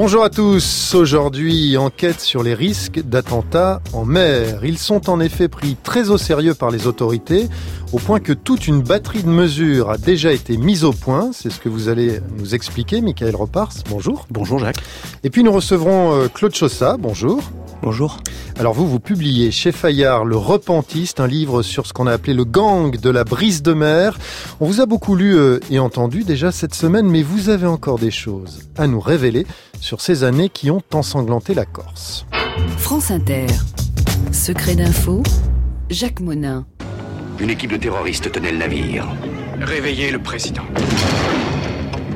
Bonjour à tous. Aujourd'hui, enquête sur les risques d'attentats en mer. Ils sont en effet pris très au sérieux par les autorités, au point que toute une batterie de mesures a déjà été mise au point. C'est ce que vous allez nous expliquer, Michael Repars. Bonjour. Bonjour Jacques. Et puis nous recevrons euh, Claude Chossa. Bonjour. Bonjour. Alors vous, vous publiez chez Fayard Le Repentiste, un livre sur ce qu'on a appelé le gang de la brise de mer. On vous a beaucoup lu euh, et entendu déjà cette semaine, mais vous avez encore des choses à nous révéler sur ces années qui ont ensanglanté la Corse. France Inter. Secret d'info, Jacques Monin. Une équipe de terroristes tenait le navire. Réveillez le président.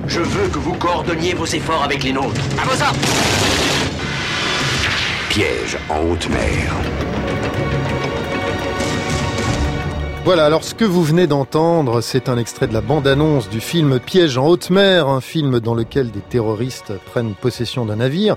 Je veux que vous coordonniez vos efforts avec les nôtres. À vos ordres Piège en haute mer. Voilà, alors ce que vous venez d'entendre, c'est un extrait de la bande-annonce du film Piège en haute mer, un film dans lequel des terroristes prennent possession d'un navire.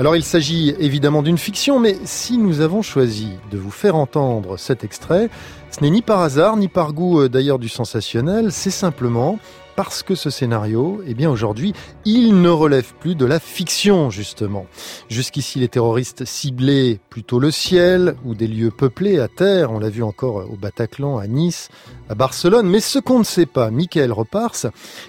Alors il s'agit évidemment d'une fiction, mais si nous avons choisi de vous faire entendre cet extrait, ce n'est ni par hasard, ni par goût euh, d'ailleurs du sensationnel, c'est simplement parce que ce scénario, eh bien aujourd'hui, il ne relève plus de la fiction justement. Jusqu'ici, les terroristes ciblaient plutôt le ciel ou des lieux peuplés à terre. On l'a vu encore au Bataclan, à Nice, à Barcelone. Mais ce qu'on ne sait pas, Michael Repars,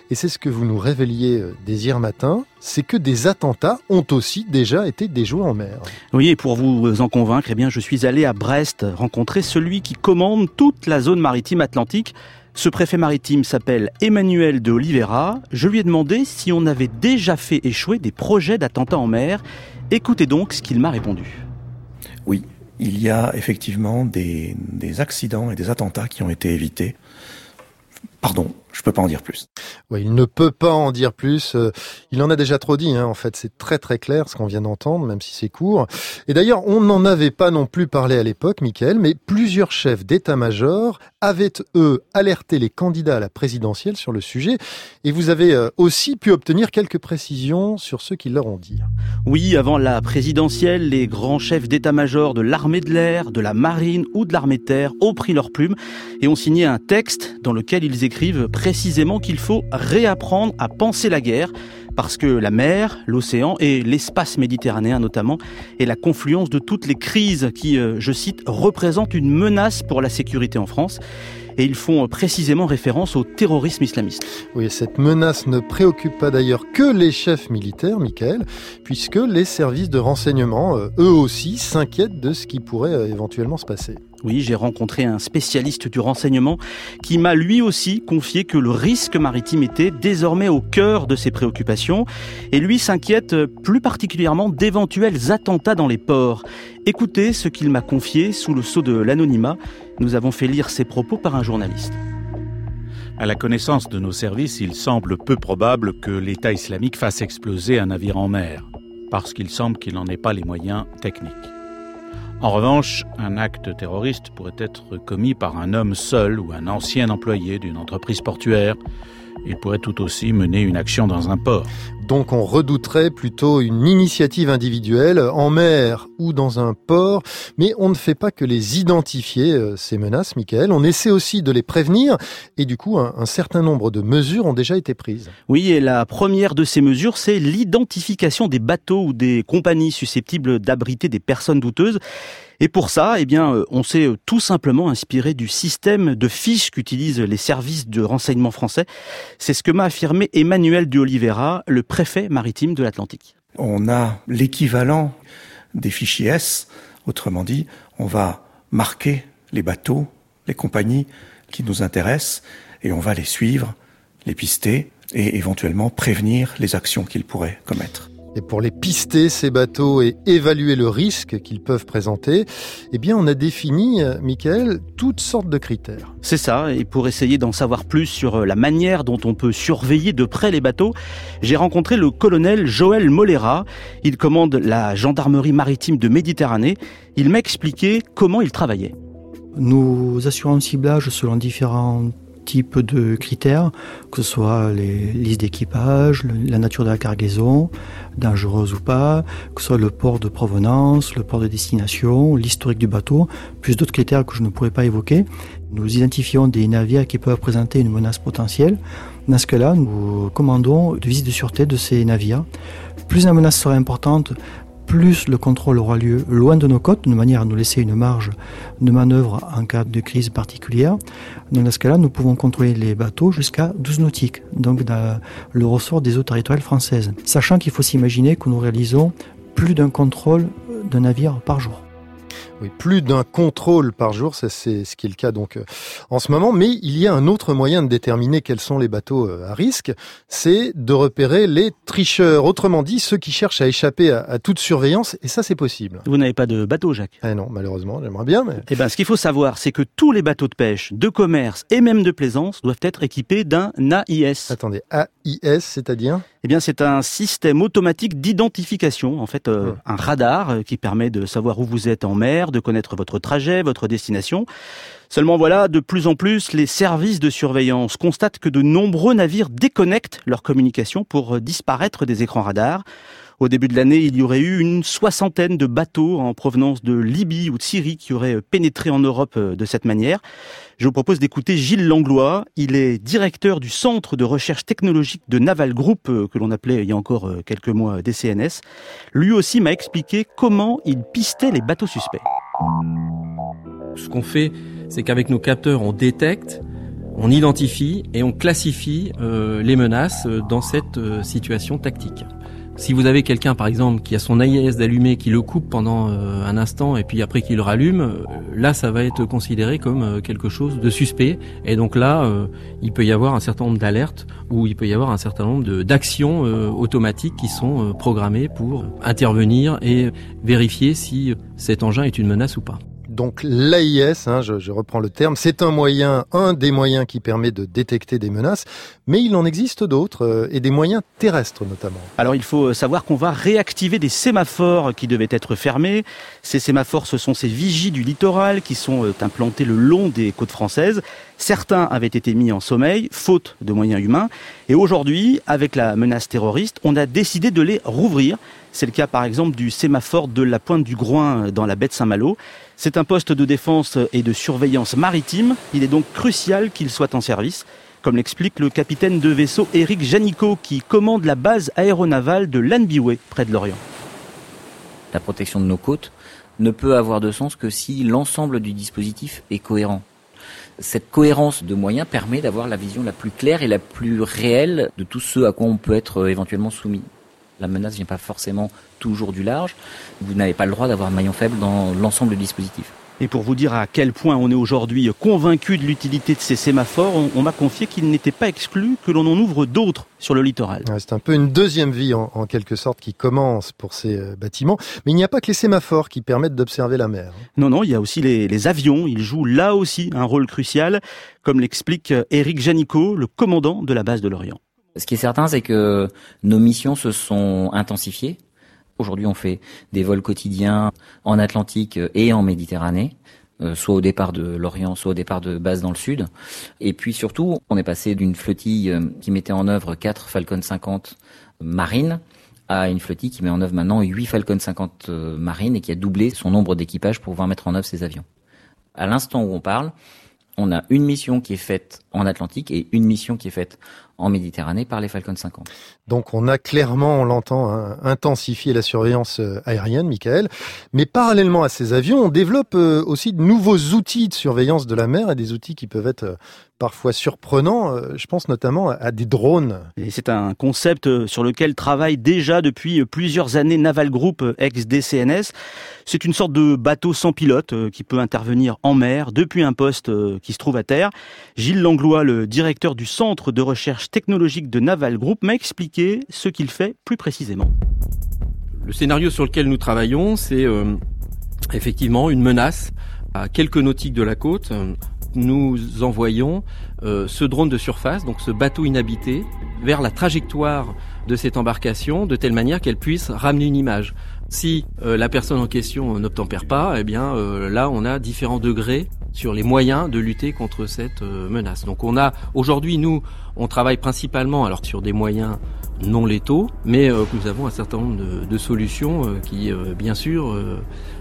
et c'est ce que vous nous révéliez euh, dès hier matin, c'est que des attentats ont aussi déjà été déjoués en mer. Oui, et pour vous en convaincre, eh bien, je suis allé à Brest rencontrer celui qui commande toute la zone maritime atlantique ce préfet maritime s'appelle Emmanuel de Oliveira. Je lui ai demandé si on avait déjà fait échouer des projets d'attentats en mer. Écoutez donc ce qu'il m'a répondu. Oui, il y a effectivement des, des, accidents et des attentats qui ont été évités. Pardon, je peux pas en dire plus. Oui, il ne peut pas en dire plus. Euh, il en a déjà trop dit, hein, en fait. C'est très très clair ce qu'on vient d'entendre, même si c'est court. Et d'ailleurs, on n'en avait pas non plus parlé à l'époque, Michael, mais plusieurs chefs d'état-major avaient, eux, alerté les candidats à la présidentielle sur le sujet. Et vous avez euh, aussi pu obtenir quelques précisions sur ce qu'ils leur ont dit. Oui, avant la présidentielle, les grands chefs d'état-major de l'armée de l'air, de la marine ou de l'armée de terre ont pris leur plume et ont signé un texte dans lequel ils écrivent précisément qu'il faut réapprendre à penser la guerre parce que la mer, l'océan et l'espace méditerranéen notamment est la confluence de toutes les crises qui, euh, je cite, représentent une menace pour la sécurité en France et ils font précisément référence au terrorisme islamiste. Oui, cette menace ne préoccupe pas d'ailleurs que les chefs militaires, Michael, puisque les services de renseignement, euh, eux aussi, s'inquiètent de ce qui pourrait euh, éventuellement se passer. Oui, j'ai rencontré un spécialiste du renseignement qui m'a lui aussi confié que le risque maritime était désormais au cœur de ses préoccupations et lui s'inquiète plus particulièrement d'éventuels attentats dans les ports. Écoutez ce qu'il m'a confié sous le sceau de l'anonymat. Nous avons fait lire ses propos par un journaliste. À la connaissance de nos services, il semble peu probable que l'État islamique fasse exploser un navire en mer, parce qu'il semble qu'il n'en ait pas les moyens techniques. En revanche, un acte terroriste pourrait être commis par un homme seul ou un ancien employé d'une entreprise portuaire. Il pourrait tout aussi mener une action dans un port. Donc on redouterait plutôt une initiative individuelle en mer ou dans un port, mais on ne fait pas que les identifier, euh, ces menaces, Michael. On essaie aussi de les prévenir et du coup un, un, certain nombre de mesures ont déjà été prises. Oui, et la première de ces mesures, c'est l'identification des bateaux ou des compagnies susceptibles d'abriter des personnes douteuses. Et pour ça, eh bien, euh, on s'est euh, tout simplement inspiré du système de fiches qu'utilisent les services de renseignement français. C'est ce que m'a affirmé Emmanuel de Oliveira, le préfet maritime de l'Atlantique. On a l'équivalent des fichiers S. Autrement dit, on va marquer les bateaux, les compagnies qui nous intéressent et on va les suivre, les pister et éventuellement prévenir les actions qu'ils pourraient commettre. Et pour les pister, ces bateaux, et évaluer le risque qu'ils peuvent présenter, eh bien, on a défini, euh, Michael, toutes sortes de critères. C'est ça. Et pour essayer d'en savoir plus sur euh, la manière dont on peut surveiller de près les bateaux, j'ai rencontré le colonel Joël Molera. Il commande la gendarmerie maritime de Méditerranée. Il m'a expliqué comment il travaillait. Nous assurons un ciblage selon différents type de critères, que ce soit les listes d'équipage, la nature de la cargaison, dangereuse ou pas, que ce soit le port de provenance, le port de destination, l'historique du bateau, plus d'autres critères que je ne pourrais pas évoquer. Nous identifions des navires qui peuvent présenter une menace potentielle. Dans ce cas-là, nous commandons de visite de sûreté de ces navires. Plus la menace sera importante, plus le contrôle aura lieu loin de nos côtes, de manière à nous laisser une marge de manœuvre en cas de crise particulière. Dans ce cas-là, nous pouvons contrôler les bateaux jusqu'à 12 nautiques, donc dans le ressort des eaux territoriales françaises. Sachant qu'il faut s'imaginer que nous réalisons plus d'un contrôle d'un navire par jour. Oui, plus d'un contrôle par jour, c'est ce qui est le cas donc euh, en ce moment. Mais il y a un autre moyen de déterminer quels sont les bateaux euh, à risque, c'est de repérer les tricheurs. Autrement dit, ceux qui cherchent à échapper à, toute surveillance, et ça c'est possible. Vous n'avez pas de bateau, Jacques? Eh non, malheureusement, j'aimerais bien. Mais... Eh ben, ce qu'il faut savoir, c'est que tous les bateaux de pêche, de commerce et même de plaisance doivent être équipés d'un AIS. Attendez, AIS, c'est-à-dire? Eh bien, c'est un système automatique d'identification, en fait, euh, un radar qui permet de savoir où vous êtes en mer, de connaître votre trajet, votre destination. Seulement voilà, de plus en plus, les services de surveillance constatent que de nombreux navires déconnectent leur communication pour euh, disparaître des écrans radars. Au début de l'année, il y aurait eu une soixantaine de bateaux en provenance de Libye ou de Syrie qui auraient pénétré en Europe de cette manière. Je vous propose d'écouter Gilles Langlois. Il est directeur du Centre de recherche technologique de Naval Group, euh, que l'on appelait il y a encore euh, quelques mois DCNS. Lui aussi m'a expliqué comment il pistait les bateaux suspects. Ce qu'on fait, c'est qu'avec nos capteurs, on détecte, on identifie et on classifie euh, les menaces dans cette situation tactique. Si vous avez quelqu'un, par exemple, qui a son AIS d'allumé, qui le coupe pendant euh, un instant et puis après qu'il le rallume, euh, là, ça va être considéré comme euh, quelque chose de suspect. Et donc là, il peut y avoir un certain nombre d'alertes ou il peut y avoir un certain nombre d'actions automatiques qui sont programmées pour intervenir et vérifier si cet engin est une menace ou pas. Donc l'AIS, hein, je, reprends le terme, c'est un moyen, un des moyens qui permet de détecter des menaces, mais il en existe d'autres, euh, et des moyens terrestres notamment. Alors il faut euh, savoir qu'on va réactiver des sémaphores qui devaient être fermés. Ces sémaphores, ce sont ces vigies du littoral qui sont euh, implantés le long des côtes françaises. Certains avaient été mis en sommeil, faute de moyens humains, et aujourd'hui, avec la menace terroriste, on a décidé de les rouvrir. C'est le cas par exemple du sémaphore de la Pointe du Groin dans la baie de Saint-Malo. C'est un poste de défense et de surveillance maritime. Il est donc crucial qu'il soit en service, comme l'explique le capitaine de vaisseau Éric Janicot, qui commande la base aéronavale de Lanbiwe, près de Lorient. La protection de nos côtes ne peut avoir de sens que si l'ensemble du dispositif est cohérent. Cette cohérence de moyens permet d'avoir la vision la plus claire et la plus réelle de tout ce à quoi on peut être éventuellement soumis. La menace ne vient pas forcément toujours du large. Vous n'avez pas le droit d'avoir un maillon faible dans l'ensemble du dispositif. Et pour vous dire à quel point on est aujourd'hui convaincu de l'utilité de ces sémaphores, on, m'a confié qu'il n'était pas exclu que l'on en ouvre d'autres sur le littoral. c'est un peu une deuxième vie en, quelque sorte qui commence pour ces euh, bâtiments. Mais il n'y a pas que les sémaphores qui permettent d'observer la mer. Non, non, il y a aussi les, les, avions. Ils jouent là aussi un rôle crucial, comme l'explique Éric Janicot, le commandant de la base de l'Orient. Ce qui est certain, c'est que nos missions se sont intensifiées. Aujourd'hui, on fait des vols quotidiens en Atlantique et en Méditerranée, euh, soit au départ de l'Orient, soit au départ de base dans le sud. Et puis surtout, on est passé d'une flottille euh, qui mettait en œuvre 4 Falcon 50 marines à une flottille qui met en œuvre maintenant 8 Falcon 50 euh, marines et qui a doublé son nombre d'équipages pour pouvoir mettre en œuvre ces avions. À l'instant où on parle, on a une mission qui est faite en Atlantique et une mission qui est faite en Méditerranée par les Falcon 50. Donc on a clairement, on l'entend, hein, intensifié la surveillance euh, aérienne, Michael. Mais parallèlement à ces avions, on développe euh, aussi de nouveaux outils de surveillance de la mer et des outils qui peuvent être euh, parfois surprenants. Je pense notamment à des drones. Et c'est un concept sur lequel travaille déjà depuis plusieurs années Naval Group ex-DCNS. C'est une sorte de bateau sans pilote qui peut intervenir en mer depuis un poste qui se trouve à terre. Gilles Langlois, le directeur du centre de recherche technologique de Naval Group, m'a expliqué ce qu'il fait plus précisément. Le scénario sur lequel nous travaillons, c'est euh, effectivement une menace à quelques nautiques de la côte. Nous envoyons euh, ce drone de surface, donc ce bateau inhabité, vers la trajectoire de cette embarcation de telle manière qu'elle puisse ramener une image. Si euh, la personne en question n'obtempère pas, eh bien là on a différents degrés sur les moyens de lutter contre cette euh, menace. Donc on a aujourd'hui nous on travaille principalement alors sur des moyens non létaux, mais euh, nous avons un certain nombre de, de solutions euh, qui, euh, bien sûr,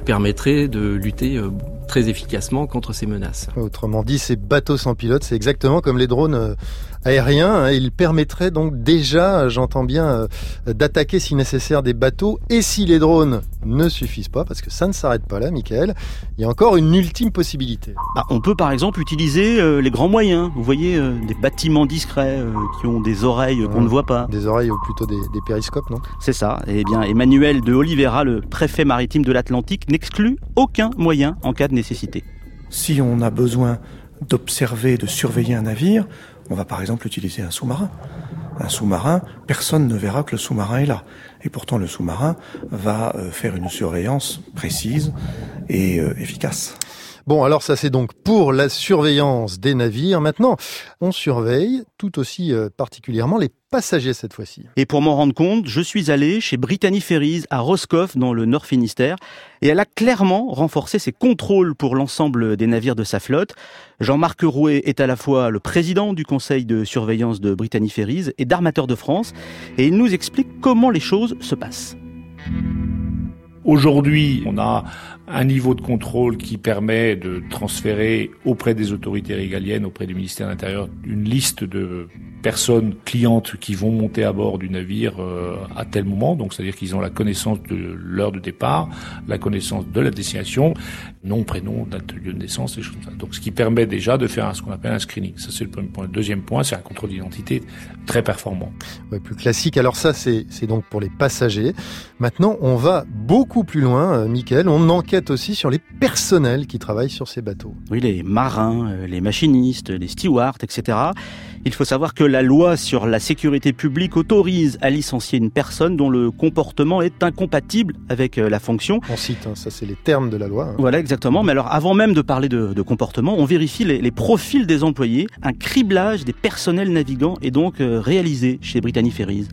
permettraient de lutter très efficacement contre ces menaces. Autrement dit, ces bateaux sans pilote, c'est exactement comme les drones aériens. Hein. Ils permettraient donc déjà, j'entends bien, d'attaquer si nécessaire des bateaux. Et si les drones ne suffisent pas, parce que ça ne s'arrête pas là, Michael, il y a encore une ultime possibilité. Bah, on peut par exemple utiliser les grands moyens. Vous voyez, des bâtiments discrets qui ont des oreilles qu'on ne voit pas. Des oreilles ou plutôt des, périscopes, non? C'est ça. Eh bien, Emmanuel de Oliveira, le préfet maritime de l'Atlantique, n'exclut aucun moyen en cas de nécessité. Si on a besoin d'observer, de surveiller un navire, on va par exemple utiliser un sous-marin. Un sous-marin, personne ne verra que le sous-marin est là. Et pourtant, le sous-marin va euh, faire une surveillance précise et euh, efficace. Bon, alors ça c'est donc pour la surveillance des navires. Maintenant, on surveille tout aussi euh, particulièrement les passagers cette fois-ci. Et pour m'en rendre compte, je suis allé chez Brittany Ferries à Roscoff dans le Nord Finistère et elle a clairement renforcé ses contrôles pour l'ensemble des navires de sa flotte. Jean-Marc Rouet est à la fois le président du conseil de surveillance de Brittany Ferries et d'Armateurs de France et il nous explique comment les choses se passent. Aujourd'hui, on a un niveau de contrôle qui permet de transférer auprès des autorités régaliennes, auprès du ministère de l'Intérieur, une liste de personnes clientes qui vont monter à bord du navire euh, à tel moment. Donc, c'est-à-dire qu'ils ont la connaissance de l'heure de départ, la connaissance de la destination, nom, prénom, date lieu de naissance, et choses comme ça. Donc, ce qui permet déjà de faire ce qu'on appelle un screening. Ça, c'est le premier point. Le deuxième point, c'est un contrôle d'identité très performant. Ouais, plus classique. Alors ça, c'est donc pour les passagers. Maintenant, on va beaucoup plus loin, euh, Michael. On enquête aussi sur les personnels qui travaillent sur ces bateaux. Oui, les marins, euh, les machinistes, les stewards, etc. Il faut savoir que la loi sur la sécurité publique autorise à licencier une personne dont le comportement est incompatible avec euh, la fonction. On cite, hein, ça c'est les termes de la loi. Hein. Voilà, exactement. Mais alors, avant même de parler de, de comportement, on vérifie les, les, profils des employés. Un criblage des personnels navigants est donc euh, réalisé chez Brittany Ferries.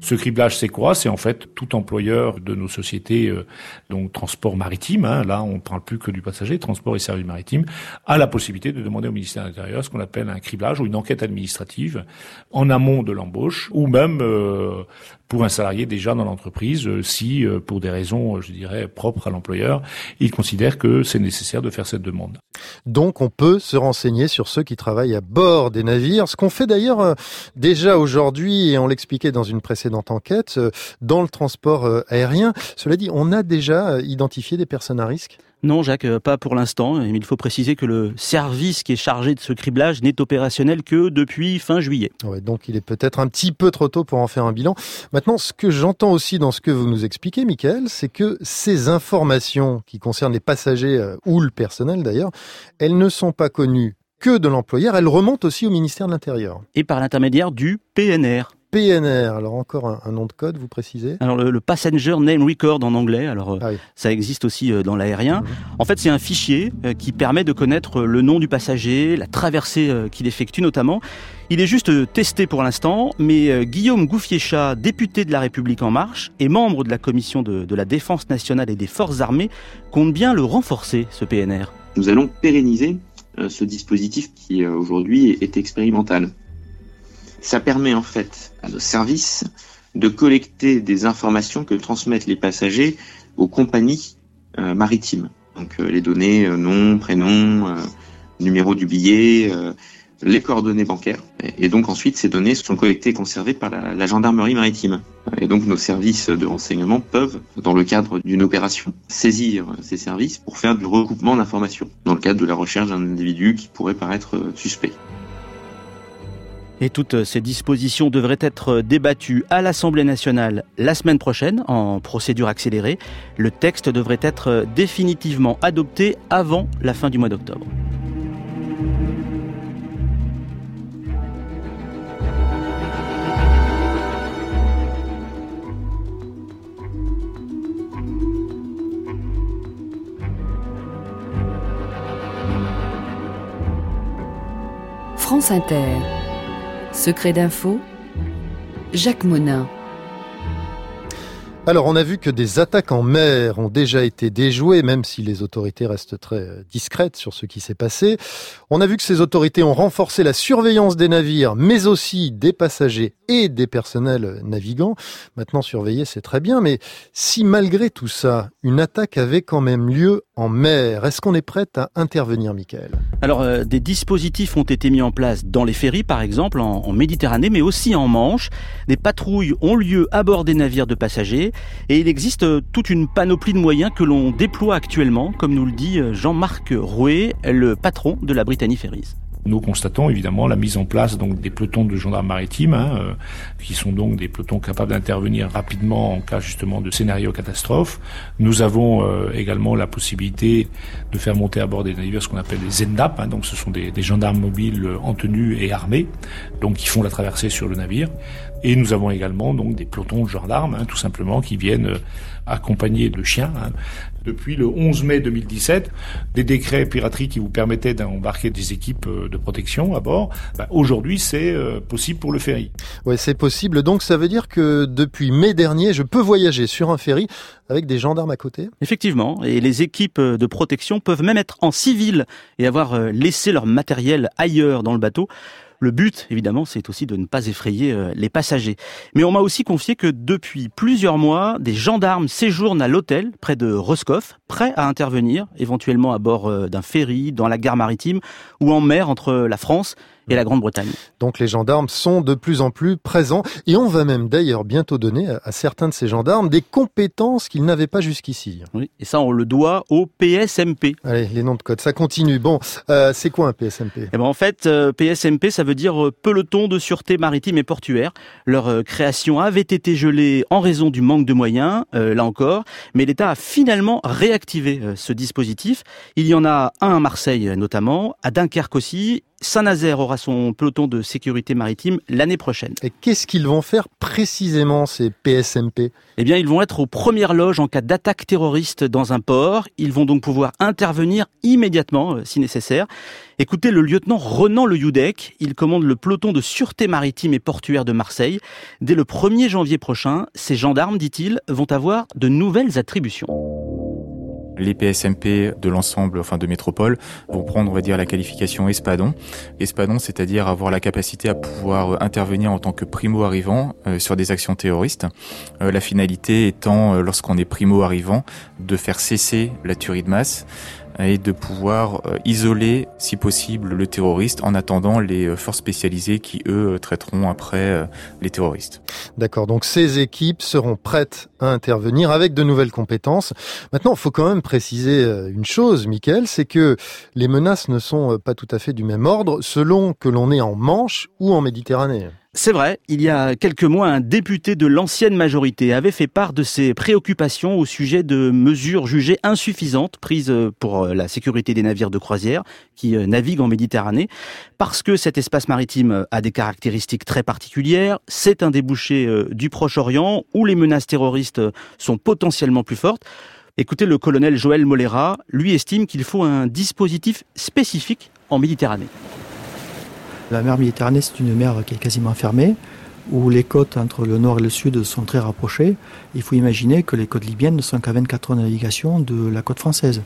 Ce criblage, c'est quoi? C'est en fait tout employeur de nos sociétés, euh, donc transport maritime, hein, là on ne parle plus que du passager, transport et services maritimes, a la possibilité de demander au ministère de l'Intérieur ce qu'on appelle un criblage ou une enquête administrative en amont de l'embauche, ou même euh, pour un salarié déjà dans l'entreprise, euh, si euh, pour des raisons, euh, je dirais, propres à l'employeur, il considère que c'est nécessaire de faire cette demande. Donc on peut se renseigner sur ceux qui travaillent à bord des navires, ce qu'on fait d'ailleurs déjà aujourd'hui, et on l'expliquait dans une précédente enquête, dans le transport aérien. Cela dit, on a déjà identifié des personnes à risque? Non, Jacques, euh, pas pour l'instant. Mais il faut préciser que le service qui est chargé de ce criblage n'est opérationnel que depuis fin juillet. Ouais, donc il est peut-être un petit peu trop tôt pour en faire un bilan. Maintenant, ce que j'entends aussi dans ce que vous nous expliquez, Michael, c'est que ces informations qui concernent les passagers euh, ou le personnel d'ailleurs, elles ne sont pas connues que de l'employeur, elles remontent aussi au ministère de l'Intérieur. Et par l'intermédiaire du PNR. PNR. Alors encore un, nom de code, vous précisez? Alors le, Passenger Name Record en anglais. Alors euh, ah ça existe aussi euh, dans l'aérien. Mhm. En fait, c'est un fichier euh, qui permet de connaître le nom du passager, la traversée qu'il effectue notamment. Il est juste testé pour l'instant, mais Guillaume Gouffier-Chat, député de La République En Marche et membre de la commission de, de la Défense nationale et des Forces armées, compte bien le renforcer, ce PNR. Nous allons pérenniser ce dispositif qui aujourd'hui est expérimental. Ça permet en fait à nos services de collecter des informations que transmettent les passagers aux compagnies euh, maritimes. Donc euh, les données euh, nom, prénom, numéro du billet, les coordonnées bancaires. Et, donc ensuite ces données sont collectées et conservées par la, la, gendarmerie maritime. Et donc nos services de renseignement peuvent, dans le cadre d'une opération, saisir ces services pour faire du recoupement d'informations, dans le cadre de la recherche d'un individu qui pourrait paraître suspect. Et toutes ces dispositions devraient être débattues à l'Assemblée nationale la semaine prochaine en procédure accélérée. Le texte devrait être définitivement adopté avant la fin du mois d'octobre. France Inter. Secret d'info, Jacques Monin. Alors, on a vu que des attaques en mer ont déjà été déjouées, même si les autorités restent très discrètes sur ce qui s'est passé. On a vu que ces autorités ont renforcé la surveillance des navires, mais aussi des passagers et des personnels navigants. Maintenant, surveiller, c'est très bien, mais si malgré tout ça, une attaque avait quand même lieu en mer, est-ce qu'on est prêt à intervenir, Michael? Alors, euh, des dispositifs ont été mis en place dans les ferries, par exemple, en, Méditerranée, mais aussi en Manche. Des patrouilles ont lieu à bord des navires de passagers et il existe euh, toute une panoplie de moyens que l'on déploie actuellement, comme nous le dit euh, Jean-Marc Rouet, le patron de la Britannie Ferries. Nous constatons évidemment la mise en place donc des pelotons de gendarmes maritimes, hein, euh, qui sont donc des pelotons capables d'intervenir rapidement en cas justement de scénario catastrophe. Nous avons également la possibilité de faire monter à bord des navires ce qu'on appelle des ZENDAP, hein, donc ce sont des, des, gendarmes mobiles en tenue et armés, donc qui font la traversée sur le navire. Et nous avons également donc des pelotons de gendarmes, hein, tout simplement, qui viennent euh, accompagner de chiens. Depuis le 11 mai 2017, des décrets piraterie qui vous permettaient d'embarquer des équipes euh, de protection à bord, bah, aujourd'hui c'est euh, possible pour le ferry. Oui, c'est possible. Donc ça veut dire que depuis mai dernier, je peux voyager sur un ferry avec des gendarmes à côté? Effectivement, et les équipes de protection peuvent même être en civil et avoir laissé leur matériel ailleurs dans le bateau. Le but, évidemment, c'est aussi de ne pas effrayer euh, les passagers. Mais on m'a aussi confié que depuis plusieurs mois, des gendarmes séjournent à l'hôtel près de Roscoff, prêts à intervenir, éventuellement à bord euh, d'un ferry, dans la gare maritime ou en mer entre la France et la Grande-Bretagne. Donc les gendarmes sont de plus en plus présents et on va même d'ailleurs bientôt donner à certains de ces gendarmes des compétences qu'ils n'avaient pas jusqu'ici. Oui, et ça on le doit au PSMP. Allez, les noms de code, ça continue. Bon, euh, c'est quoi un PSMP eh ben, En fait, euh, PSMP, ça veut dire euh, peloton de sûreté maritime et portuaire. Leur euh, création avait été gelée en raison du manque de moyens, euh, là encore, mais l'État a finalement réactivé ce dispositif. Il y en a un à Marseille notamment, à Dunkerque aussi, Saint-Nazaire aura son peloton de sécurité maritime l'année prochaine. Et qu'est-ce qu'ils vont faire précisément, ces PSMP Eh bien, ils vont être aux premières loges en cas d'attaque terroriste dans un port. Ils vont donc pouvoir intervenir immédiatement, euh, si nécessaire. Écoutez le lieutenant Renan Le Youdec. Il commande le peloton de sûreté maritime et portuaire de Marseille. Dès le 1er janvier prochain, ces gendarmes, dit-il, vont avoir de nouvelles attributions les PSMP de l'ensemble, enfin de métropole, vont prendre, on va dire, la qualification espadon. Espadon, c'est-à-dire avoir la capacité à pouvoir euh, intervenir en tant que primo arrivant euh, sur des actions terroristes. Euh, la finalité étant, lorsqu'on est primo arrivant, de faire cesser la tuerie de masse et de pouvoir euh, isoler, si possible, le terroriste en attendant les euh, forces spécialisées qui, eux, euh, traiteront après les terroristes. D'accord, donc ces équipes seront prêtes à intervenir avec de nouvelles compétences. Maintenant, il faut quand même préciser une chose, Michael, c'est que les menaces ne sont pas tout à fait du même ordre selon que l'on est en Manche ou en Méditerranée. C'est vrai, il y a quelques mois, un député de l'ancienne majorité avait fait part de ses préoccupations au sujet de mesures jugées insuffisantes prises pour la sécurité des navires de croisière qui euh, naviguent en Méditerranée, parce que cet espace maritime a des caractéristiques très particulières, c'est un débouché euh, du Proche-Orient où les menaces terroristes sont potentiellement plus fortes. Écoutez, le colonel Joël Molera, lui estime qu'il faut un dispositif spécifique en Méditerranée. La mer Méditerranée, c'est une mer qui est quasiment fermée, où les côtes entre le nord et le sud sont très rapprochées. Il faut imaginer que les côtes libyennes ne sont qu'à 24 heures de navigation de la côte française.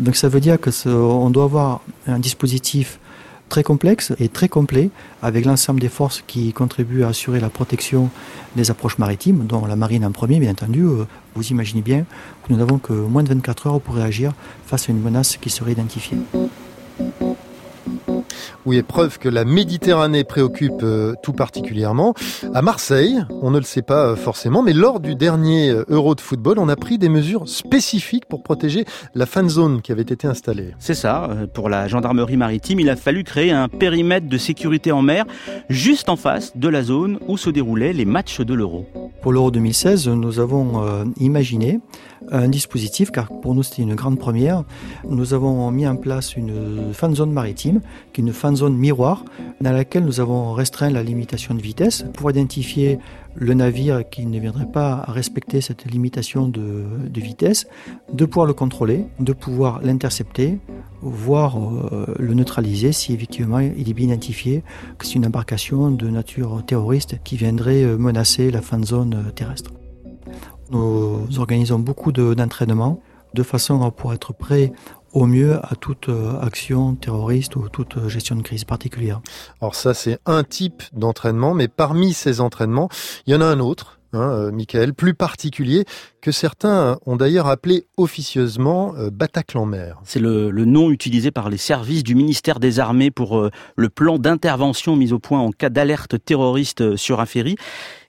Donc ça veut dire qu'on doit avoir un dispositif très complexe et très complet, avec l'ensemble des forces qui contribuent à assurer la protection des approches maritimes, dont la marine en premier, bien entendu. Euh, vous imaginez bien que nous n'avons que moins de 24 heures pour réagir face à une menace qui serait identifiée. Oui, preuve que la Méditerranée préoccupe euh, tout particulièrement. À Marseille, on ne le sait pas euh, forcément, mais lors du dernier euh, Euro de football, on a pris des mesures spécifiques pour protéger la fan zone qui avait été installée. C'est ça. Pour la gendarmerie maritime, il a fallu créer un périmètre de sécurité en mer juste en face de la zone où se déroulaient les matchs de l'Euro. Pour l'Euro 2016, nous avons imaginé un dispositif, car pour nous c'était une grande première. Nous avons mis en place une fan zone maritime, qui est une fan zone miroir, dans laquelle nous avons restreint la limitation de vitesse pour identifier le navire qui ne viendrait pas à respecter cette limitation de, de vitesse, de pouvoir le contrôler, de pouvoir l'intercepter, voire euh, le neutraliser si effectivement il est bien identifié que c'est une embarcation de nature terroriste qui viendrait menacer la fan zone terrestre. Nous organisons beaucoup d'entraînements de, façon à pouvoir être prêt au mieux à toute euh, action terroriste ou toute euh, gestion de crise particulière. Alors ça, c'est un type d'entraînement, mais parmi ces entraînements, il y en a un autre hein, euh, Michael, plus particulier, que certains ont d'ailleurs appelé officieusement euh, Bataclan-Mer. C'est le, nom utilisé par les services du ministère des Armées pour euh, le plan d'intervention mis au point en cas d'alerte terroriste sur un ferry.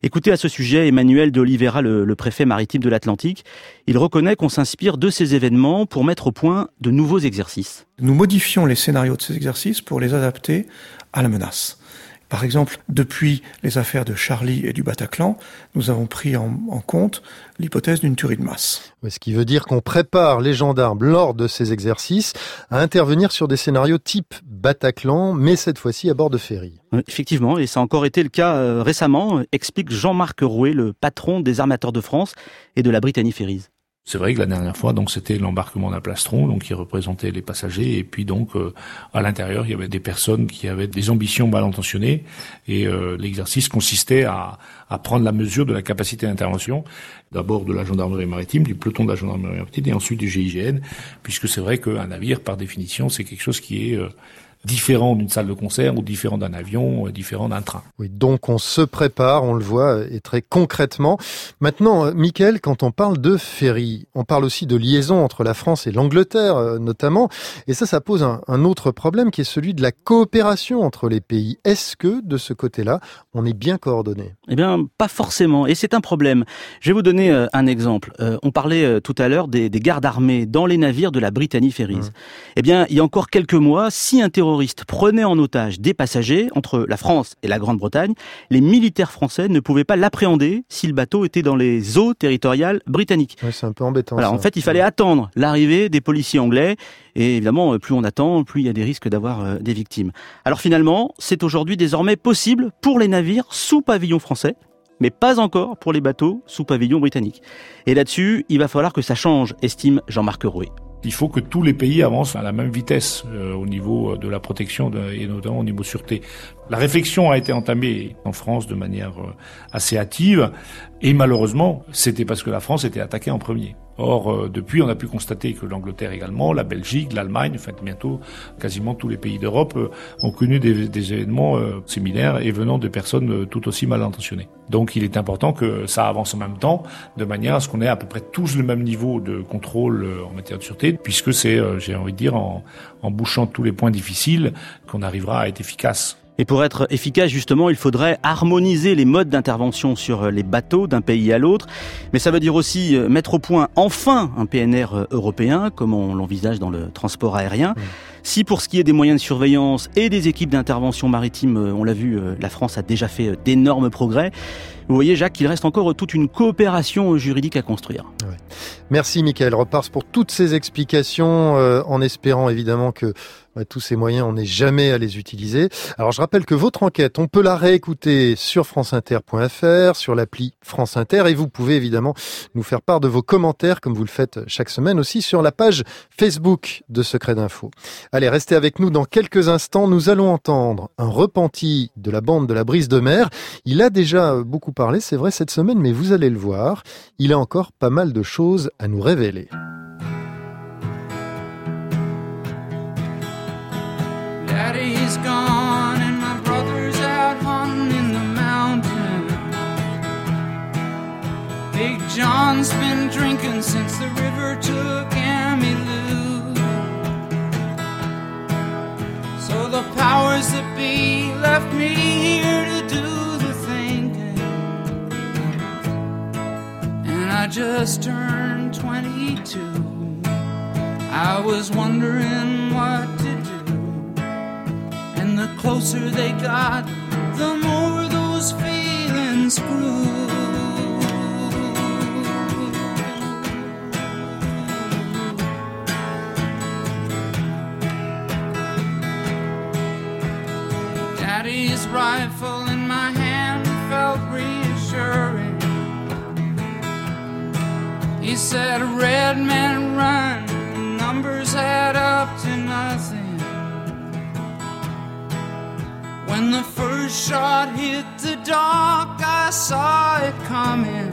Écoutez à ce sujet Emmanuel de Oliveira, le, le préfet maritime de l'Atlantique. Il reconnaît qu'on s'inspire de ces événements pour mettre au point de nouveaux exercices. Nous modifions les scénarios de ces exercices pour les adapter à la menace. Par exemple, depuis les affaires de Charlie et du Bataclan, nous avons pris en, compte l'hypothèse d'une tuerie de masse. Ce qui veut dire qu'on prépare les gendarmes lors de ces exercices à intervenir sur des scénarios type Bataclan, mais cette fois-ci à bord de ferry. Effectivement, et ça a encore été le cas euh, récemment, explique Jean-Marc Rouet, le patron des armateurs de France et de la Britannie Ferries. C'est vrai que la dernière fois, donc c'était l'embarquement d'un plastron, donc qui représentait les passagers, et puis donc euh, à l'intérieur, il y avait des personnes qui avaient des ambitions mal intentionnées, et euh, l'exercice consistait à, prendre la mesure de la capacité d'intervention, d'abord de la gendarmerie maritime, du peloton de la gendarmerie maritime, et ensuite du GIGN, puisque c'est vrai qu'un navire, par définition, c'est quelque chose qui est euh, différent d'une salle de concert ou différent d'un avion, euh, différent d'un train. Oui, donc on se prépare, on le voit, euh, et très concrètement. Maintenant, euh, Michael, quand on parle de ferry, on parle aussi de liaison entre la France et l'Angleterre, notamment. Et ça, ça pose un, un, autre problème qui est celui de la coopération entre les pays. Est-ce que, de ce côté-là, on est bien coordonné? Eh bien, pas forcément. Et c'est un problème. Je vais vous donner un exemple. on parlait tout à l'heure des, des, gardes armés dans les navires de la Britannie Ferries. Mmh. Eh bien, il y a encore quelques mois, si un terroristes prenaient en otage des passagers entre la France et la Grande-Bretagne, les militaires français ne pouvaient pas l'appréhender si le bateau était dans les eaux territoriales britanniques. c'est un peu embêtant. en fait, il fallait attendre l'arrivée des policiers anglais. Et évidemment, plus on attend, plus il y a des risques d'avoir euh, des victimes. Alors finalement, c'est aujourd'hui désormais possible pour les navires sous pavillon français mais pas encore pour les bateaux sous pavillon britannique. Et là-dessus, il va falloir que ça change, estime Jean-Marc Rouet. Il faut que tous les pays avancent à la même vitesse euh, au niveau de la protection et notamment au niveau sûreté. La réflexion a été entamée en France de manière euh, assez hâtive et malheureusement, c'était parce que la France était attaquée en premier. Or, euh, depuis, on a pu constater que l'Angleterre également, la Belgique, l'Allemagne, enfin bientôt quasiment tous les pays d'Europe ont connu des, événements similaires et venant de personnes tout aussi mal intentionnées. Donc, il est important que ça avance en même temps, de manière à ce qu'on ait à peu près tous le même niveau de contrôle en matière de sûreté puisque c'est, euh, j'ai envie de dire, en bouchant tous les points difficiles qu'on arrivera à être efficace. Et pour être efficace, justement, il faudrait harmoniser les modes d'intervention sur euh, les bateaux d'un pays à l'autre. Mais ça veut dire aussi euh, mettre au point enfin un PNR européen, comme on l'envisage dans le transport aérien. Si pour ce qui est des moyens de surveillance et des équipes d'intervention maritime, on l'a vu, la France a déjà fait d'énormes progrès. Vous voyez, Jacques, qu'il reste encore toute une coopération juridique à construire. Merci, Michael Repars, pour toutes ces explications, euh, en espérant évidemment que tous ces moyens, on n'est jamais à les utiliser. Alors, je rappelle que votre enquête, on peut la réécouter sur franceinter.fr, sur l'appli France Inter, et vous pouvez évidemment nous faire part de vos commentaires, comme vous le faites chaque semaine aussi, sur la page Facebook de Secret d'Info. Allez, restez avec nous dans quelques instants. Nous allons entendre un repenti de la bande de la brise de mer. Il a déjà beaucoup parlé, c'est vrai, cette semaine, mais vous allez le voir, il a encore pas mal de choses à nous révéler. Big John's been drinking since the river took So the powers that be left me here to do the thinking. And I just turned 22. I was wondering what to do And the closer they got, the more those feelings grew. Daddy's rifle in my hand felt reassuring. He said, Red man, run, numbers add up to nothing. When the first shot hit the dock, I saw it coming.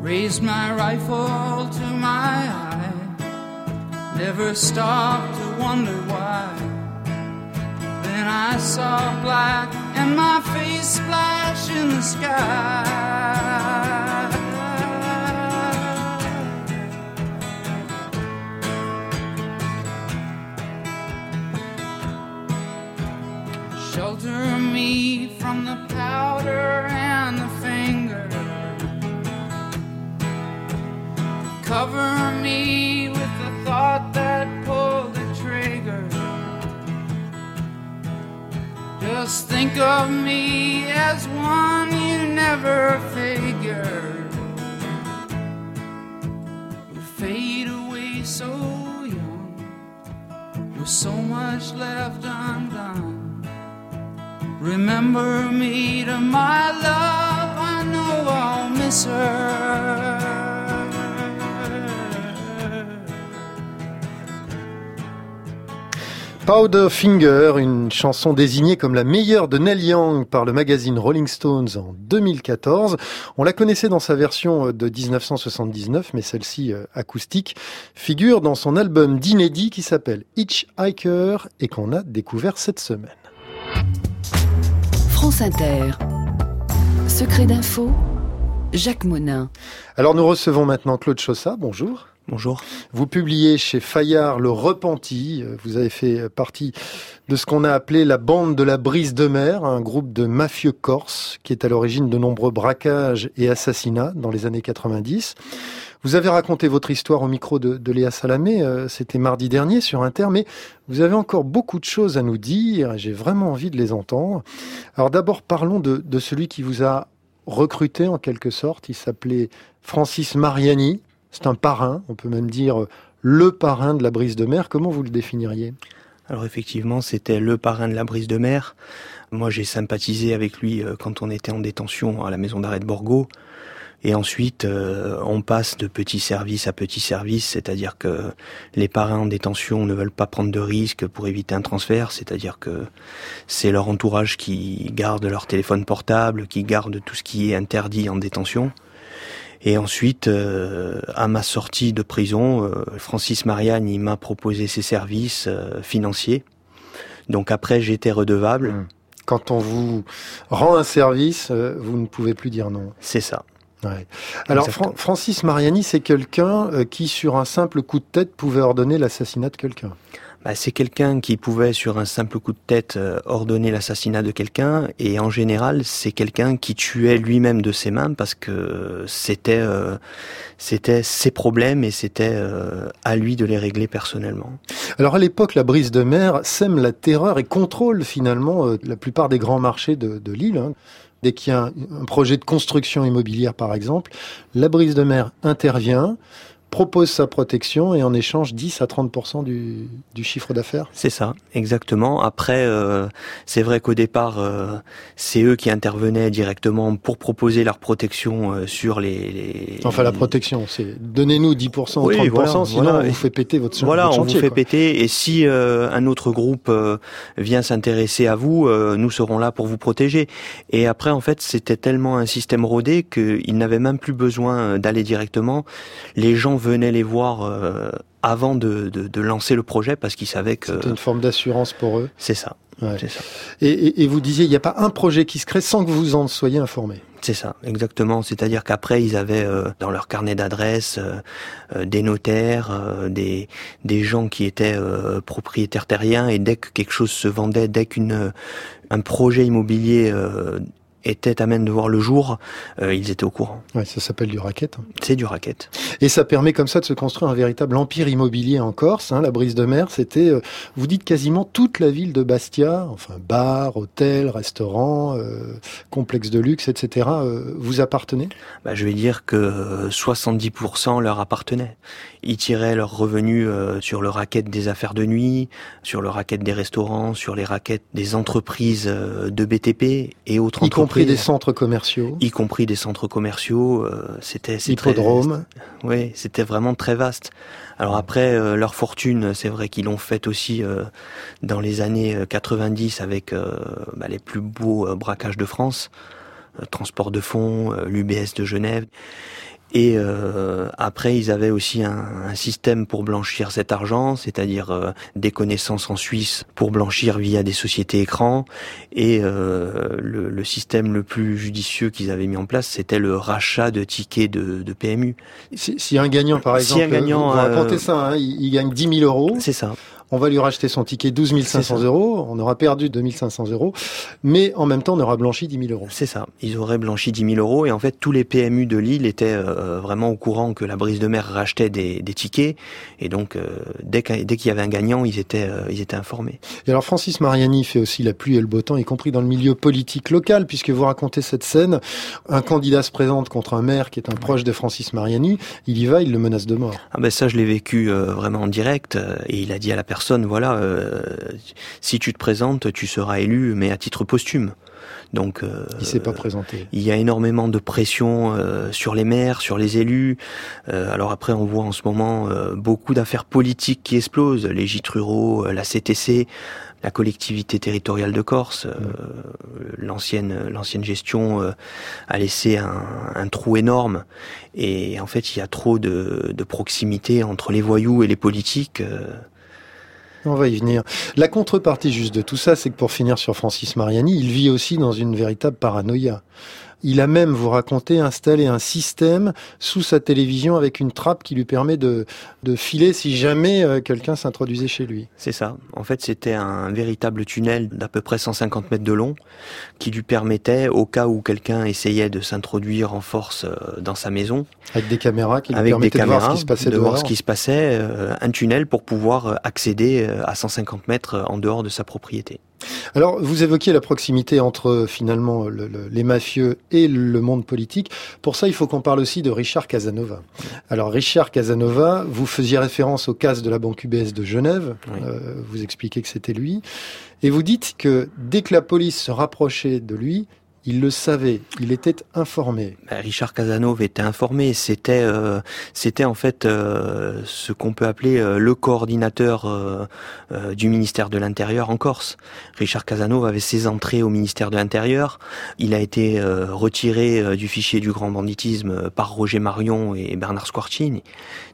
Raised my rifle to my eye, never stopped to wonder why. Then I saw black and my face splash in the sky. Powder Finger, une chanson désignée comme la meilleure de Neil Young par le magazine Rolling Stones en 2014. On la connaissait dans sa version de 1979, mais celle-ci euh, acoustique figure dans son album d'inédit qui s'appelle Hitchhiker et qu'on a découvert cette semaine. France Inter. Secret d'info, Jacques Monin. Alors nous recevons maintenant Claude Chossat. Bonjour. Bonjour. Vous publiez chez Fayard Le Repenti. Vous avez fait partie de ce qu'on a appelé la bande de la brise de mer, un groupe de mafieux corses qui est à l'origine de nombreux braquages et assassinats dans les années 90. Vous avez raconté votre histoire au micro de, Léa Salamé, euh, c'était mardi dernier sur Inter, mais vous avez encore beaucoup de choses à nous dire j'ai vraiment envie de les entendre. Alors d'abord, parlons de celui qui vous a recruté en quelque sorte. Il s'appelait Francis Mariani. C'est un parrain, on peut même dire le parrain de la brise de mer. Comment vous le définiriez? Alors effectivement, c'était le parrain de la brise de mer. Moi, j'ai sympathisé avec lui euh, quand on était en détention à la maison d'arrêt de Borgo. Et ensuite, euh, on passe de petit service à petit service, c'est-à-dire que les parrains en détention ne veulent pas prendre de risques pour éviter un transfert, c'est-à-dire que c'est leur entourage qui garde leur téléphone portable, qui garde tout ce qui est interdit en détention. Et ensuite, euh, à ma sortie de prison, euh, Francis Marianne, il m'a proposé ses services euh, financiers. Donc après, j'étais redevable. Quand on vous rend un service, euh, vous ne pouvez plus dire non. C'est ça. Ouais. Alors Fran Francis Mariani, c'est quelqu'un euh, qui, sur un simple coup de tête, pouvait ordonner l'assassinat de quelqu'un. Bah, c'est quelqu'un qui pouvait, sur un simple coup de tête, euh, ordonner l'assassinat de quelqu'un, et en général, c'est quelqu'un qui tuait lui-même de ses mains parce que c'était euh, c'était ses problèmes et c'était euh, à lui de les régler personnellement. Alors à l'époque, la brise de mer sème la terreur et contrôle finalement euh, la plupart des grands marchés de, de l'île. Hein. Dès qu'il y a un, un projet de construction immobilière, par exemple, la brise de mer intervient propose sa protection et en échange 10 à 30 du, du chiffre d'affaires. C'est ça, exactement. Après, euh, c'est vrai qu'au départ, euh, c'est eux qui intervenaient directement pour proposer leur protection euh, sur les, les, Enfin, la protection, c'est donnez-nous 10 ou 30 Oui, voilà, sinon voilà. on vous fait péter votre, Voilà, votre on chantier. vous fait quoi. péter. Et si un autre groupe vient s'intéresser à vous, nous serons là pour vous protéger. Et après, en fait, c'était tellement un système rodé qu'ils n'avaient même plus besoin d'aller directement. Les gens venaient les voir euh, avant de, de, de lancer le projet parce qu'ils savaient que C'était une forme d'assurance pour eux. c'est ça. Ouais. Ça. Et, et, et vous disiez, il n'y a pas un projet qui se crée sans que vous en soyez informé. C'est ça, exactement. C'est-à-dire qu'après, ils avaient euh, dans leur carnet d'adresses euh, des notaires, des, des gens qui étaient propriétaires terriens, et dès que quelque chose se vendait, dès qu'une un projet immobilier euh, était amène de voir le jour, euh, ils étaient au courant. Ouais, ça s'appelle du racket. hein. C'est du racket. Et ça permet comme ça de se construire un véritable empire immobilier en Corse. Hein, la brise de mer, c'était, euh, vous dites quasiment toute la ville de Bastia, enfin bar, hôtel, restaurant, euh, complexe de luxe, etc. euh, vous appartenez Bah, je vais dire que euh, 70% leur appartenait. Ils tiraient leurs revenus euh, sur le racket des affaires de nuit, sur le racket des restaurants, sur les raquettes des entreprises euh, de BTP et autres Y compris des centres commerciaux. y compris des centres commerciaux. euh, c'était Hippodrome. Oui, c'était vraiment très vaste. Alors après, euh, leur fortune, c'est vrai qu'ils l'ont faite aussi euh, dans les années euh, 90 avec euh, bah, les plus beaux euh, braquages de France, euh, Transport de fonds, euh, l'UBS de Genève. Et euh, après, ils avaient aussi un, un, système pour blanchir cet argent, c'est-à-dire euh, des connaissances en Suisse pour blanchir via des sociétés écrans. Et euh, le, le, système le plus judicieux qu'ils avaient mis en place, c'était le rachat de tickets de, de PMU. Si, si, un gagnant, par exemple, si un gagnant, vous, vous racontez ça, hein, il, il gagne 10 000 euros. C'est ça on va lui racheter son ticket 12 500 euros, on aura perdu 2 500 euros, mais en même temps on aura blanchi 10 000 euros. C'est ça, ils auraient blanchi 10 000 euros. Et en fait tous les PMU de Lille étaient euh, vraiment au courant que la brise de mer rachetait des, des tickets. Et donc euh, dès qu'il y avait un gagnant, ils étaient, euh, ils étaient informés. Et alors Francis Mariani fait aussi la pluie et le beau temps, y compris dans le milieu politique local, puisque vous racontez cette scène, un candidat se présente contre un maire qui est un proche de Francis Mariani, il y va, il le menace de mort. Ah ben ça je l'ai vécu vraiment en direct et il a dit à la personne, voilà, euh, si tu te présentes, tu seras élu, mais à titre posthume. Donc, euh, il s'est pas présenté. Il y a énormément de pression euh, sur les maires, sur les élus. Euh, alors après, on voit en ce moment euh, beaucoup d'affaires politiques qui explosent. Les gîtes ruraux, la CTC, la collectivité territoriale de Corse, l'ancienne l'ancienne gestion a laissé un, un, trou énorme. Et en fait, il y a trop de, de proximité entre les voyous et les politiques. On va y venir. La contrepartie juste de tout ça, c'est que pour finir sur Francis Mariani, il vit aussi dans une véritable paranoïa. Il a même, vous racontez, installé un système sous sa télévision avec une trappe qui lui permet de, de filer si jamais euh, quelqu'un s'introduisait chez lui. C'est ça. En fait, c'était un véritable tunnel d'à peu près 150 mètres de long qui lui permettait, au cas où quelqu'un essayait de s'introduire en force euh, dans sa maison, avec des caméras qui lui avec permettaient de voir ce qui se passait de voir ce qui se passait, euh, un tunnel pour pouvoir accéder à 150 mètres en dehors de sa propriété. Alors, vous évoquiez la proximité entre finalement le, le, les mafieux et le monde politique. Pour ça, il faut qu'on parle aussi de Richard Casanova. Alors, Richard Casanova, vous faisiez référence au cas de la banque UBS de Genève. Oui. Euh, vous expliquez que c'était lui. Et vous dites que dès que la police se rapprochait de lui, il le savait, il était informé. Ben, Richard Casanova était informé. C'était, euh, c'était en fait euh, ce qu'on peut appeler euh, le coordinateur du ministère de l'Intérieur en Corse. Richard Casanova avait ses entrées au ministère de l'Intérieur. Il a été retiré du fichier du grand banditisme par Roger Marion et Bernard Squarcini.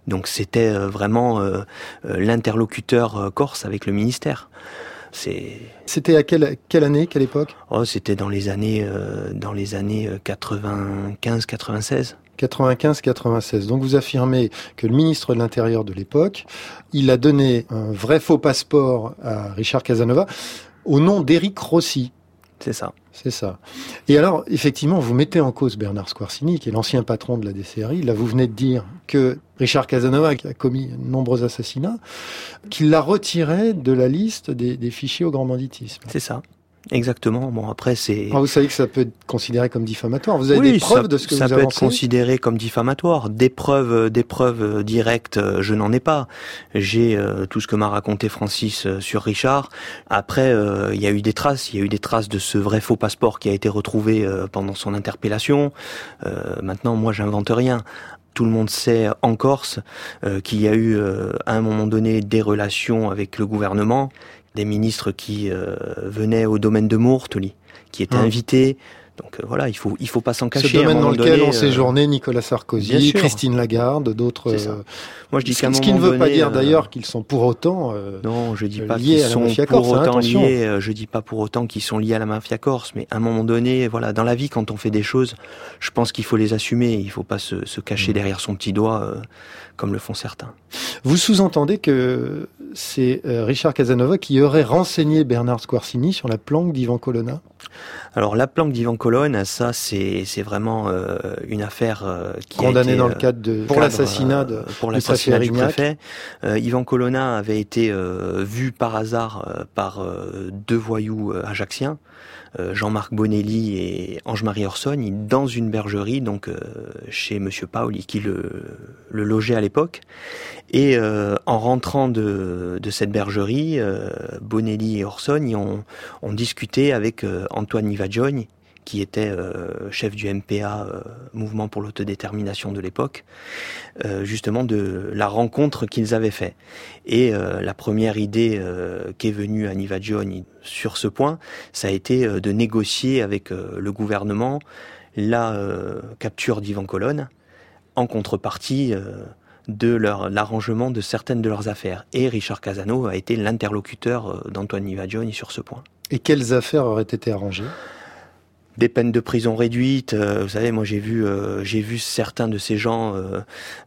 Donc c'était vraiment l'interlocuteur corse avec le ministère. C'était à quelle, quelle année, quelle époque? Oh, c'était dans les années euh, dans les années 95 96. 95-96. Donc vous affirmez que le ministre de l'Intérieur de l'époque, il a donné un vrai faux passeport à Richard Casanova au nom d'Éric Rossi. C'est ça. C'est ça. Et alors, effectivement, vous mettez en cause Bernard Squarcini, qui est l'ancien patron de la DCRI. Là, vous venez de dire que Richard Casanova, qui a commis de nombreux assassinats, qu'il l'a retiré de la liste des, des fichiers au grand banditisme. C'est ça. Exactement. Bon, après, c'est. Ah, vous savez que ça peut être considéré comme diffamatoire. Vous avez oui, des preuves ça, de ce que ça vous peut avancez être considéré comme diffamatoire. Des preuves, des preuves directes, je n'en ai pas. J'ai euh, tout ce que m'a raconté Francis euh, sur Richard. Après, euh, il y a eu des traces. Il y a eu des traces de ce vrai faux passeport qui a été retrouvé euh, pendant son interpellation. Euh, maintenant, moi, j'invente rien tout le monde sait en Corse euh, qu'il y a eu euh, à un moment donné des relations avec le gouvernement, des ministres qui euh, venaient au domaine de Mourtoli, qui étaient Hum. invités. Donc euh, voilà, il faut il faut pas s'en cacher. Ce domaine dans lequel donné, ont euh, séjourné Nicolas bien Sarkozy. Christine Lagarde, d'autres. Euh, Moi, je dis ce- qu'à un ce qui ne veut pas dire euh, d'ailleurs qu'ils sont pour autant. euh, Non, je dis pas liés qu'ils à la sont mafia pour corse, hein, autant liés. euh, Je dis pas pour autant qu'ils sont liés à la mafia corse, mais à un moment donné, voilà, dans la vie, quand on fait des choses, je pense qu'il faut les assumer. Il faut pas se, se Mm. cacher derrière son petit doigt, euh, comme le font certains. Vous sous-entendez que c'est euh, Richard Casanova qui aurait renseigné Bernard Squarcini sur la planque d'Ivan Colonna? Alors la planque d'Ivan Colonne, ça c'est vraiment euh, une affaire euh, qui Condamné a été, dans le euh, cadre de- pour cadre, l'assassinat de- euh, pour du l'assassinat du préfet. Euh, Ivan Colonna avait été euh, vu par hasard euh, par euh, deux voyous euh, ajaxiens, euh, Jean-Marc Bonelli et Ange-Marie Orsogne, dans une bergerie, donc euh, chez Monsieur Paoli, qui le, le logeait à l'époque. Et euh, en rentrant de, de cette bergerie, euh, Bonelli et Orsogne ont, ont discuté avec euh, Antoine Nivaggioni, qui était euh, chef du MPA, euh, Mouvement pour l'autodétermination de l'époque, euh, justement de la rencontre qu'ils avaient fait. Et la première idée qui est venue à Nivaggioni sur ce point, ça a été de négocier avec le gouvernement la capture d'Ivan Colonne en contrepartie de l'arrangement de certaines de leurs affaires. Et Richard Casano a été l'interlocuteur d'Antoine Nivaggioni sur ce point. Et quelles affaires auraient été arrangées? Des peines de prison réduites. Euh, vous savez, moi j'ai vu, euh, j'ai vu certains de ces gens euh,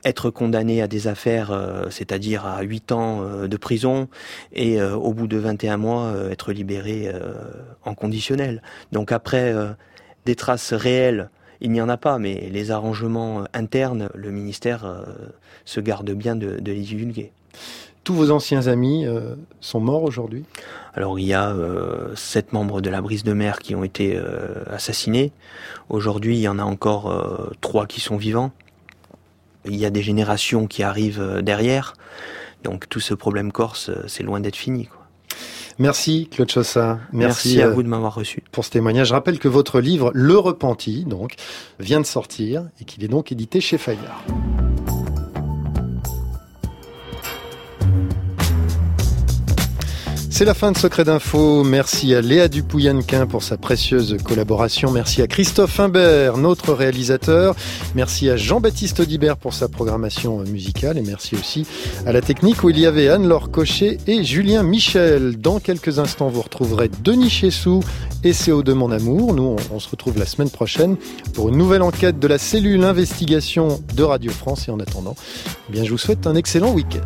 être condamnés à des affaires, c'est-à-dire à 8 ans de prison, et au bout de 21 mois être libérés en conditionnel. Donc après, des traces réelles, il n'y en a pas, mais les arrangements internes, le ministère se garde bien de, de les divulguer. Tous vos anciens amis euh, sont morts aujourd'hui? Alors il y a euh, sept membres de la brise de mer qui ont été euh, assassinés. Aujourd'hui, il y en a encore trois qui sont vivants. Il y a des générations qui arrivent derrière. Donc tout ce problème corse, c'est loin d'être fini. Merci Claude Chaussat. Merci, à vous de m'avoir reçu. Pour ce témoignage, je rappelle que votre livre Le Repenti, donc, vient de sortir et qu'il est donc édité chez Fayard. C'est la fin de Secret d'Info. Merci à Léa Dupouillanquin pour sa précieuse collaboration. Merci à Christophe Imbert, notre réalisateur. Merci à Jean-Baptiste Audibert pour sa programmation musicale. Et merci aussi à la technique où il y avait Anne-Laure Cochet et Julien Michel. Dans quelques instants, vous retrouverez Denis Chessou et CO2 Mon Amour. Nous, on, se retrouve la semaine prochaine pour une nouvelle enquête de la cellule investigation de Radio France. Et en attendant, eh bien, je vous souhaite un excellent week-end.